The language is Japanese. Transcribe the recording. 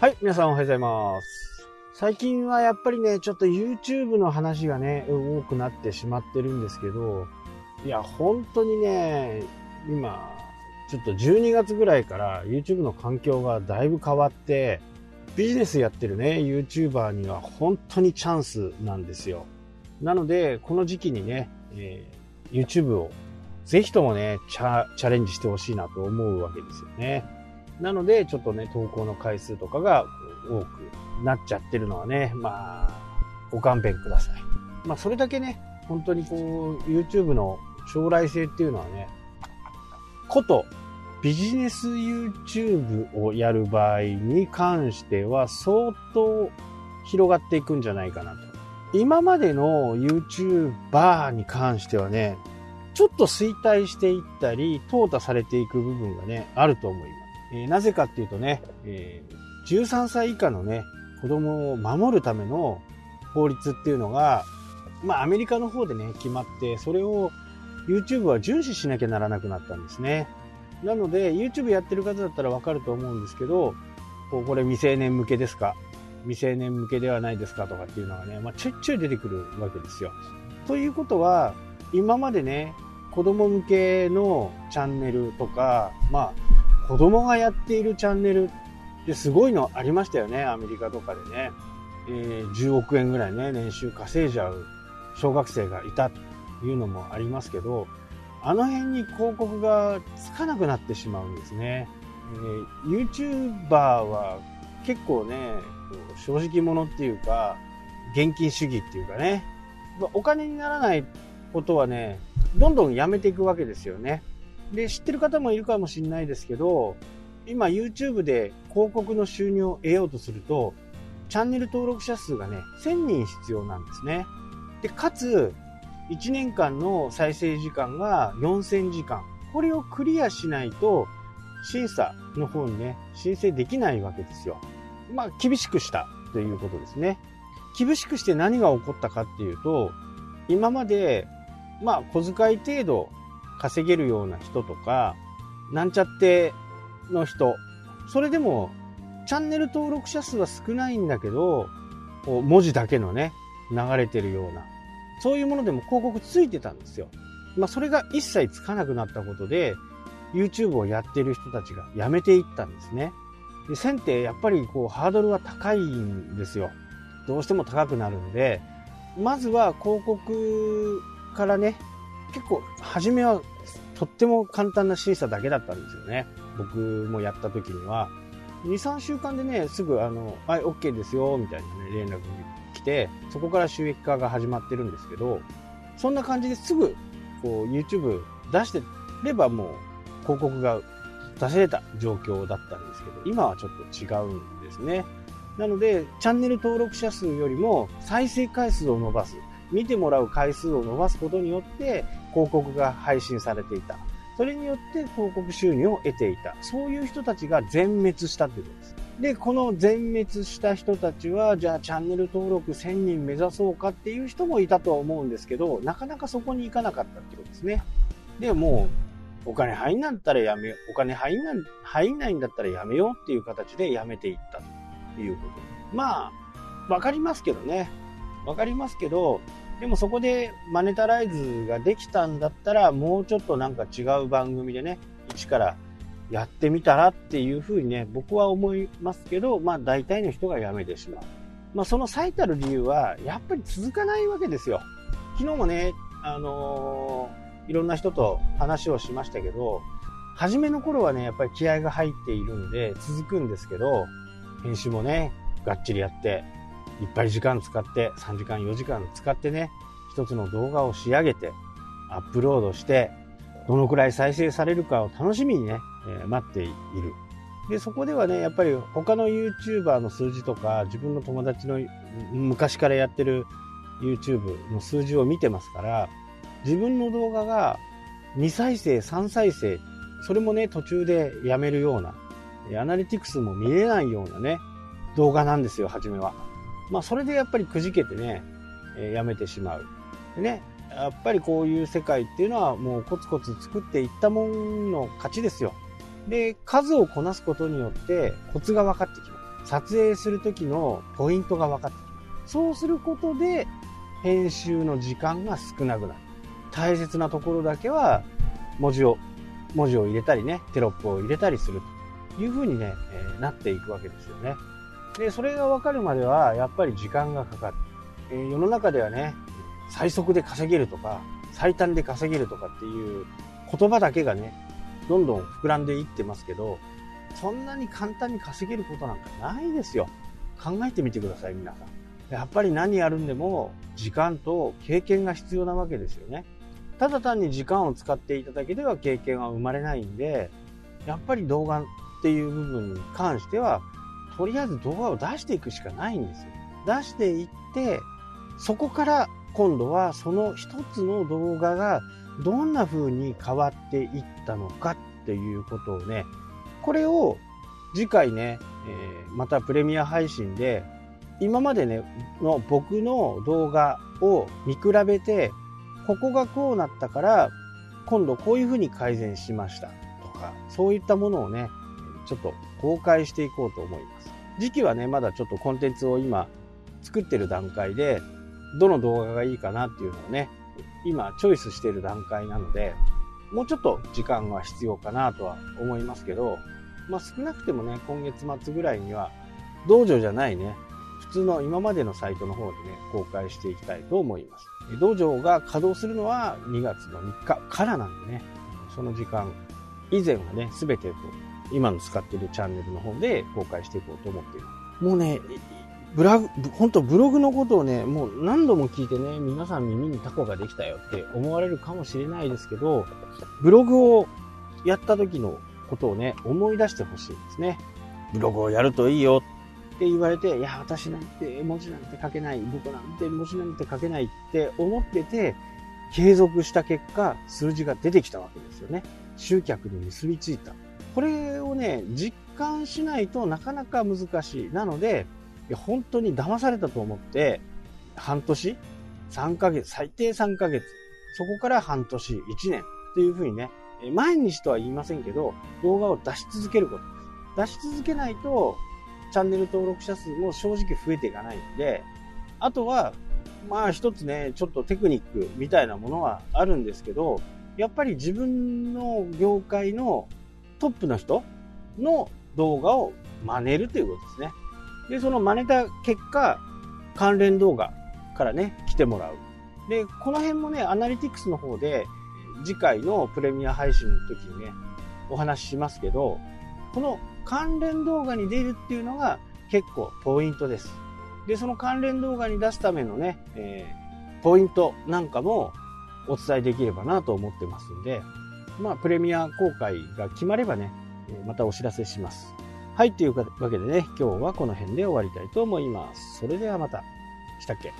はい、皆さんおはようございます。最近はやっぱりね、ちょっと YouTube の話がね、多くなってしまってるんですけど、いや、本当にね、今、ちょっと12月ぐらいから YouTube の環境がだいぶ変わって、ビジネスやってるね、YouTuber には本当にチャンスなんですよ。なので、この時期にね、えー YouTube をぜひともねチャ、チャレンジしてほしいなと思うわけですよね。なので、ちょっとね、投稿の回数とかが多くなっちゃってるのはね、まあ、ご勘弁ください。まあ、それだけね、本当にこう、YouTube の将来性っていうのはね、こと、ビジネス YouTube をやる場合に関しては相当広がっていくんじゃないかなと。今までの YouTuber に関してはね、ちょっと衰退していったり、淘汰されていく部分がね、あると思います。えーなぜかっていうとね、えー13歳以下のね、子供を守るための法律っていうのが、まあアメリカの方でね、決まって、それを YouTube は遵守しなきゃならなくなったんですね。なので、YouTube やってる方だったらわかると思うんですけど、こうこれ未成年向けですか？未成年向けではないですかとかっていうのがね、まあ、ちょいちょい出てくるわけですよ。ということは、今までね、子供向けのチャンネルとか、まあ、子供がやっているチャンネルってすごいのありましたよね、アメリカとかでね。えー10億円ぐらいね、年収稼いじゃう小学生がいたというのもありますけど、あの辺に広告がつかなくなってしまうんですね。えー YouTuber は結構ね、正直者っていうか、現金主義っていうかね、お金にならないことはね、どんどんやめていくわけですよね。で、知ってる方もいるかもしれないですけど、今 YouTube で広告の収入を得ようとすると、チャンネル登録者数がね、1000人必要なんですね。で、かつ、1年間の再生時間が4000時間。これをクリアしないと、審査の方にね、申請できないわけですよ。まあ、厳しくしたということですね。厳しくして何が起こったかっていうと、今まで、まあ、小遣い程度稼げるような人とか、なんちゃっての人、それでも、チャンネル登録者数は少ないんだけど、こう文字だけのね、流れてるような、そういうものでも広告ついてたんですよ。まあ、それが一切つかなくなったことで、YouTube をやってる人たちがやめていったんですね。で、1000ってやっぱりこうハードルは高いんですよ。どうしても高くなるんで、まずは広告からね、結構初めはとっても簡単な審査だけだったんですよね。僕もやった時には。2、3週間でね、すぐあの、はい、OK ですよ、みたいなね、連絡が来て、そこから収益化が始まってるんですけど、そんな感じですぐ、こう、YouTube 出してればもう、広告が出せれた状況だったんですけど、今はちょっと違うんですね。なので、チャンネル登録者数よりも再生回数を伸ばす、見てもらう回数を伸ばすことによって、広告が配信されていた。それによって広告収入を得ていた。そういう人たちが全滅したということです。で、この全滅した人たちは、じゃあチャンネル登録1000人目指そうかっていう人もいたとは思うんですけど、なかなかそこに行かなかったってことですね。で、もう、お金入んなったらやめよう。お金入んな、入んないんだったらやめようっていう形でやめていったということ。まあ、わかりますけどね。わかりますけど、でもそこでマネタライズができたんだったら、もうちょっとなんか違う番組でね、一からやってみたらっていうふうにね、僕は思いますけど、まあ大体の人が辞めてしまう。まあその最たる理由は、やっぱり続かないわけですよ。昨日もね、あのーいろんな人と話をしましたけど、初めの頃はね、やっぱり気合が入っているんで続くんですけど、編集もね、がっちりやって、いっぱい時間使って、3時間、4時間使ってね、一つの動画を仕上げて、アップロードして、どのくらい再生されるかを楽しみにね、えー待っている。で、そこではね、やっぱり他の YouTuber の数字とか、自分の友達の昔からやってる YouTube の数字を見てますから、自分の動画が2再生、3再生、それもね、途中でやめるような、アナリティクスも見れないようなね、動画なんですよ、初めは。まあ、それでやっぱりくじけてね、えーやめてしまう。でね、やっぱりこういう世界っていうのはもうコツコツ作っていったもんの勝ちですよ。で、数をこなすことによってコツが分かってきます。撮影する時のポイントが分かってきます。そうすることで、編集の時間が少なくなる。大切なところだけは、文字を、文字を入れたりね、テロップを入れたりするという風にね、えー、なっていくわけですよね。で、それが分かるまでは、やっぱり時間がかかる。えー、世の中ではね、最速で稼げるとか、最短で稼げるとかっていう言葉だけがね、どんどん膨らんでいってますけど、そんなに簡単に稼げることなんかないですよ。考えてみてください、皆さん。やっぱり何やるんでも、時間と経験が必要なわけですよね。ただ単に時間を使っていただけでは経験は生まれないんで、やっぱり動画っていう部分に関しては、とりあえず動画を出していくしかないんですよ。出していって、そこから今度はその一つの動画がどんな風に変わっていったのかっていうことをね、これを次回ね、えー、またプレミア配信で今までね、の僕の動画を見比べて、ここがこうなったから、今度こういう風に改善しましたとか、そういったものをね、ちょっと公開していこうと思います。時期はね、まだちょっとコンテンツを今作ってる段階で、どの動画がいいかなっていうのをね、今チョイスしてる段階なので、もうちょっと時間は必要かなとは思いますけど、まあ少なくてもね、今月末ぐらいには、道場じゃないね、普通の今までのサイトの方でね、公開していきたいと思います。道場が稼働するのは2月の3日からなんでね、その時間、以前はね、すべて今の使ってるチャンネルの方で公開していこうと思っている。もうね、ブラグ、本当ブログのことをね、もう何度も聞いてね、皆さん耳にタコができたよって思われるかもしれないですけど、ブログをやった時のことをね、思い出してほしいんですね。ブログをやるといいよって言われて、いや、私なんて文字なんて書けない、僕なんて文字なんて書けないって思ってて、継続した結果、数字が出てきたわけですよね。集客に結びついた。これをね、実感しないとなかなか難しい。なので、や、本当に騙されたと思って、半年 ?3 ヶ月、最低3ヶ月。そこから半年、1年っていうふうにね、毎日とは言いませんけど、動画を出し続けること。出し続けないと、チャンネル登録者数も正直増えていかないんで、あとは、まあ一つね、ちょっとテクニックみたいなものはあるんですけど、やっぱり自分の業界のトップの人の動画を真似るということですね。で、その真似た結果、関連動画からね、来てもらう。で、この辺もね、アナリティクスの方で、次回のプレミア配信の時にね、お話ししますけど、この関連動画に出るっていうのが結構ポイントです。で、その関連動画に出すためのね、えー、ポイントなんかもお伝えできればなと思ってますんで、まあ、プレミア公開が決まればね、またお知らせします。はい、というわけでね、今日はこの辺で終わりたいと思います。それではまた。したっけ？